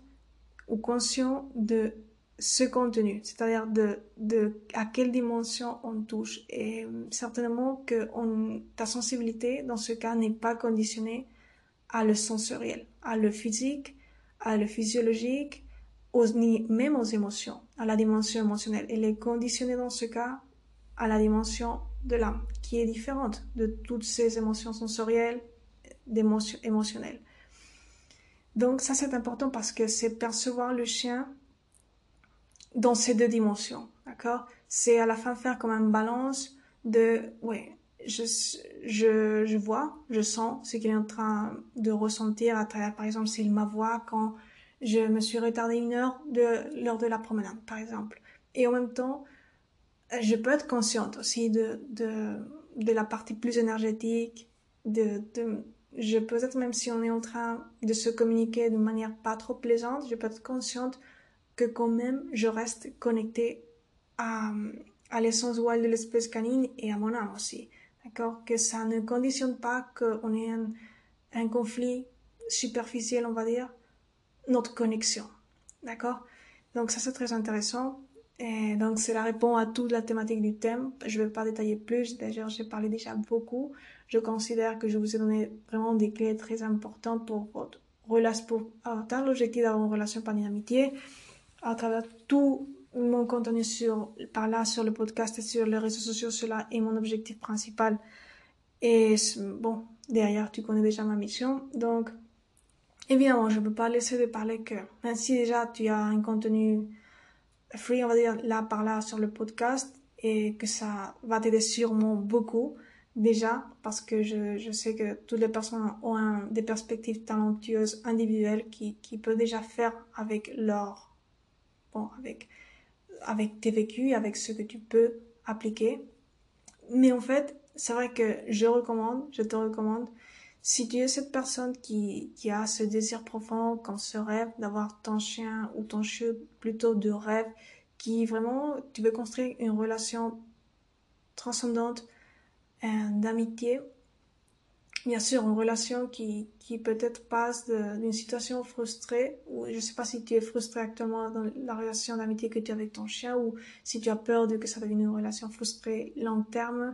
ou conscient de ce contenu, c'est-à-dire de, de à quelle dimension on touche. Et certainement que on, ta sensibilité, dans ce cas, n'est pas conditionnée à le sensoriel, à le physique, à le physiologique, aux, même aux émotions, à la dimension émotionnelle. Elle est conditionnée dans ce cas à la dimension de l'âme, qui est différente de toutes ces émotions sensorielles, émotionnelles. Donc ça c'est important parce que c'est percevoir le chien dans ces deux dimensions, d'accord? C'est à la fin faire comme une balance de, ouais, je, je, je vois, je sens ce qu'il est en train de ressentir à travers, par exemple, s'il m'avoue quand je me suis retardée une heure de l'heure de la promenade, par exemple. Et en même temps, je peux être consciente aussi de, de, de la partie plus énergétique, de, je peux être, même si on est en train de se communiquer de manière pas trop plaisante, je peux être consciente que quand même, je reste connectée à, à l'essence de l'espèce canine et à mon âme aussi. D'accord Que ça ne conditionne pas qu'on ait un, un conflit superficiel, on va dire, notre connexion. D'accord Donc ça c'est très intéressant. Et donc cela répond à toute la thématique du thème. Je ne vais pas détailler plus. D'ailleurs, j'ai parlé déjà beaucoup. Je considère que je vous ai donné vraiment des clés très importantes pour votre relation, pour atteindre l'objectif d'avoir une relation par une amitié à travers tout mon contenu sur, par là sur le podcast et sur les réseaux sociaux, cela est mon objectif principal. Et bon, derrière, tu connais déjà ma mission. Donc, évidemment, je ne peux pas laisser de parler que, même si déjà tu as un contenu free, on va dire, là par là sur le podcast, et que ça va t'aider sûrement beaucoup, déjà, parce que je, je sais que toutes les personnes ont des perspectives talentueuses individuelles qui, qui peuvent déjà faire avec leur, bon, avec avec tes vécus, avec ce que tu peux appliquer. Mais en fait, c'est vrai que je recommande, je te recommande, si tu es cette personne qui, qui a ce désir profond, quand ce rêve d'avoir ton chien ou ton chien plutôt de rêve, qui vraiment, tu veux construire une relation transcendante euh, d'amitié, bien sûr, une relation qui, qui peut-être passe d'une situation frustrée, ou je ne sais pas si tu es frustré actuellement dans la relation d'amitié que tu as avec ton chien, ou si tu as peur de que ça devienne une relation frustrée long terme,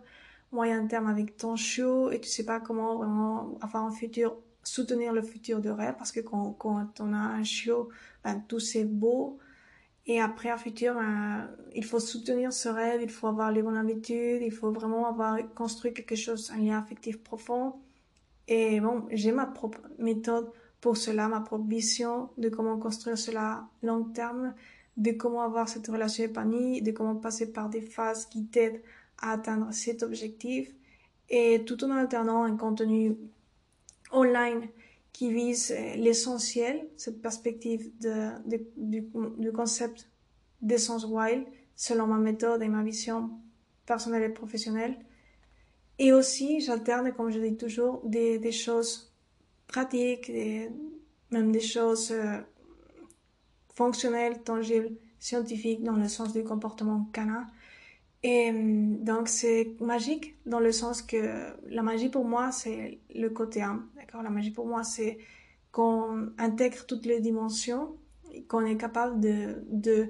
moyen terme avec ton chiot, et tu sais pas comment vraiment avoir un futur soutenir le futur de rêve parce que quand, quand on a un chiot, ben, tout c'est beau. Et après, un futur, ben, il faut soutenir ce rêve, il faut avoir les bonnes habitudes, il faut vraiment avoir construit quelque chose, un lien affectif profond. Et bon, j'ai ma propre méthode pour cela, ma propre vision de comment construire cela long terme, de comment avoir cette relation épanouie, de comment passer par des phases qui t'aident à atteindre cet objectif. Et tout en alternant un contenu online qui vise euh, l'essentiel, cette perspective de, du, du, concept d'essence wild, selon ma méthode et ma vision personnelle et professionnelle. Et aussi, j'alterne, comme je dis toujours, des, choses pratiques, même des choses euh, fonctionnelles, tangibles, scientifiques, dans le sens du comportement canin. Et euh, donc c'est magique dans le sens que la magie pour moi c'est le côté âme, d'accord? La magie pour moi c'est qu'on intègre toutes les dimensions, qu'on est capable de, de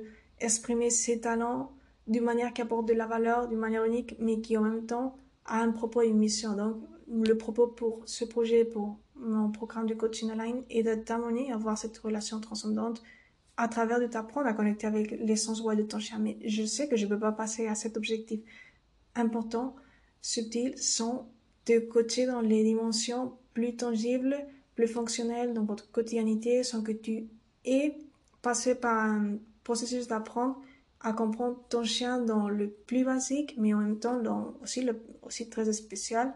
ses talents d'une manière qui apporte de la valeur, d'une manière unique, mais qui en même temps a un propos et une mission. Donc le propos pour ce projet, pour mon programme de coaching online est de t'amener à avoir cette relation transcendante à travers de t'apprendre à connecter avec l'essence wild de ton chien. Mais je sais que je ne peux pas passer à cet objectif important, subtil, sans te coacher dans les dimensions plus tangibles, plus fonctionnelles dans votre quotidienneté, sans que tu aies passé par un processus d'apprendre à comprendre ton chien dans le plus basique, mais en même temps dans aussi le aussi très spécial,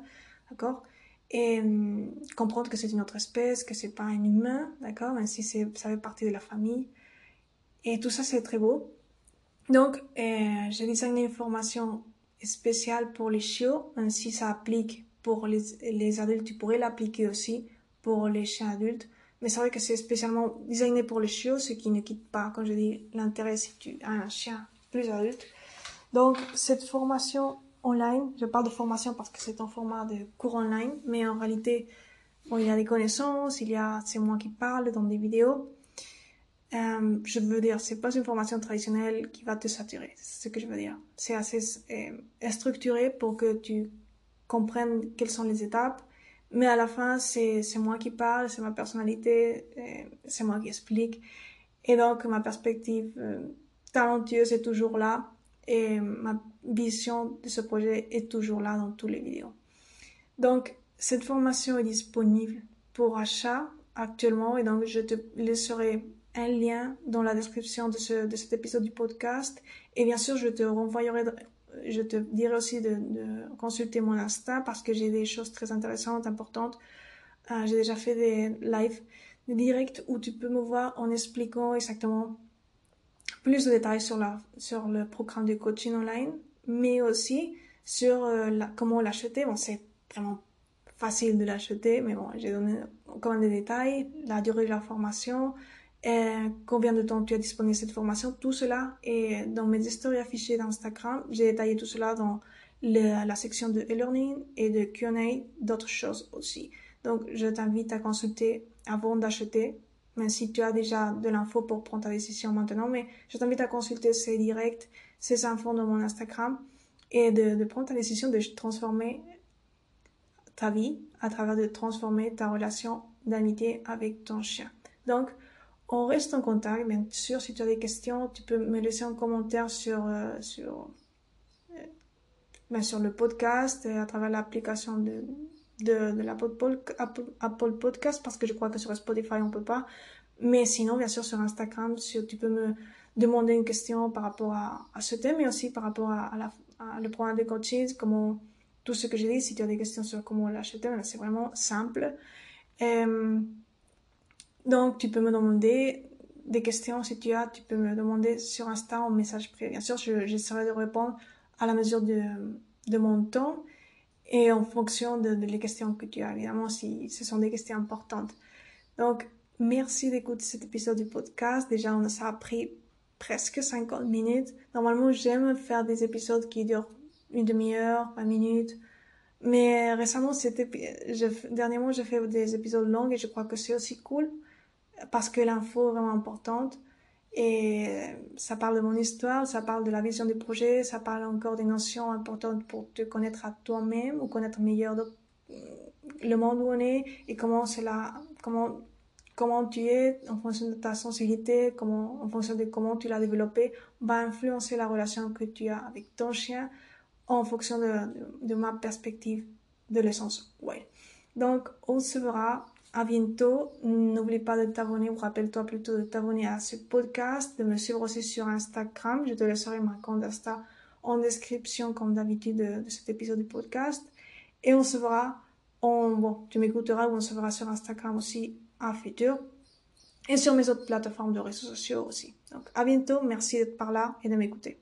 d'accord? Et hum, comprendre que c'est une autre espèce, que c'est pas un humain, d'accord? Même si ça fait partie de la famille, et tout ça, c'est très beau. Donc, euh, j'ai designé une formation spéciale pour les chiots, même si ça applique pour les, les adultes, tu pourrais l'appliquer aussi pour les chiens adultes. Mais c'est vrai que c'est spécialement designé pour les chiots, ce qui ne quitte pas, comme je dis, l'intérêt si tu as un chien plus adulte. Donc, cette formation online, je parle de formation parce que c'est en format de cours online, mais en réalité, bon, il y a des connaissances, il y a, c'est moi qui parle dans des vidéos, euh, je veux dire, c'est pas une formation traditionnelle qui va te saturer. C'est ce que je veux dire. C'est assez euh, structuré pour que tu comprennes quelles sont les étapes. Mais à la fin, c'est, moi qui parle, c'est ma personnalité, euh, c'est moi qui explique. Et donc, ma perspective euh, talentueuse est toujours là. Et ma vision de ce projet est toujours là dans toutes les vidéos. Donc, cette formation est disponible pour achat actuellement. Et donc, je te laisserai un lien dans la description de, ce, de cet épisode du podcast. Et bien sûr, je te renvoyerai, je te dirai aussi de, consulter mon Insta parce que j'ai des choses très intéressantes, importantes. Euh, j'ai déjà fait des lives, des directs où tu peux me voir en expliquant exactement plus de détails sur, la, sur le programme de coaching online, mais aussi sur euh, comment l'acheter. Bon, c'est vraiment facile de l'acheter, mais bon, j'ai donné quand même des détails, la durée de la formation, euh, combien de temps tu as disponible cette formation, tout cela est dans mes histoires affichées d'Instagram. J'ai détaillé tout cela dans la section de e-learning et de Q&A, d'autres choses aussi. Donc, je t'invite à consulter avant d'acheter, même si tu as déjà de l'info pour prendre ta décision maintenant, mais je t'invite à consulter ces directs, ces infos dans mon Instagram et de, de prendre ta décision de transformer ta vie à travers de transformer ta relation d'amitié avec ton chien. Donc, on reste en contact, bien sûr. Si tu as des questions, tu peux me laisser un commentaire sur, euh, sur, euh, ben, sur le podcast et à travers l'application de, de, l'Apple Apple, Podcast parce que je crois que sur Spotify on peut pas. Mais sinon, bien sûr, sur Instagram, sur, tu peux me demander une question par rapport à, à ce thème et aussi par rapport à, à, la, le programme de coaching, comment, tout ce que j'ai dit. Si tu as des questions sur comment l'acheter, ben, c'est vraiment simple. Euh, donc, tu peux me demander des questions si tu as, tu peux me demander sur Insta en message privé. Bien sûr, j'essaierai de répondre à la mesure de, de mon temps et en fonction de, questions que tu as, évidemment, si ce sont des questions importantes. Donc, merci d'écouter cet épisode du podcast. Déjà, on, ça a pris presque 50 minutes. Normalement, j'aime faire des épisodes qui durent une demi-heure, 20 minutes. Mais récemment, c'était, dernièrement, j'ai fait des épisodes longs et je crois que c'est aussi cool parce que l'info est vraiment importante et ça parle de mon histoire, ça parle de la vision du projet, ça parle encore des notions importantes pour te connaître à toi-même ou connaître meilleur le monde où on est et comment c'est là, comment, comment tu es en fonction de ta sensibilité, comment, en fonction de comment tu l'as développé, va influencer la relation que tu as avec ton chien en fonction de, de, ma perspective de l'essence. Ouais. Donc, on se verra à bientôt. N'oublie pas de t'abonner ou rappelle-toi plutôt de t'abonner à ce podcast, de me suivre aussi sur Instagram. Je te laisserai ma compte Insta en description comme d'habitude de, cet épisode du podcast. Et on se verra, en, tu m'écouteras ou on se verra sur Instagram aussi à futur. Et sur mes autres plateformes de réseaux sociaux aussi. Donc à bientôt, merci d'être par là et de m'écouter.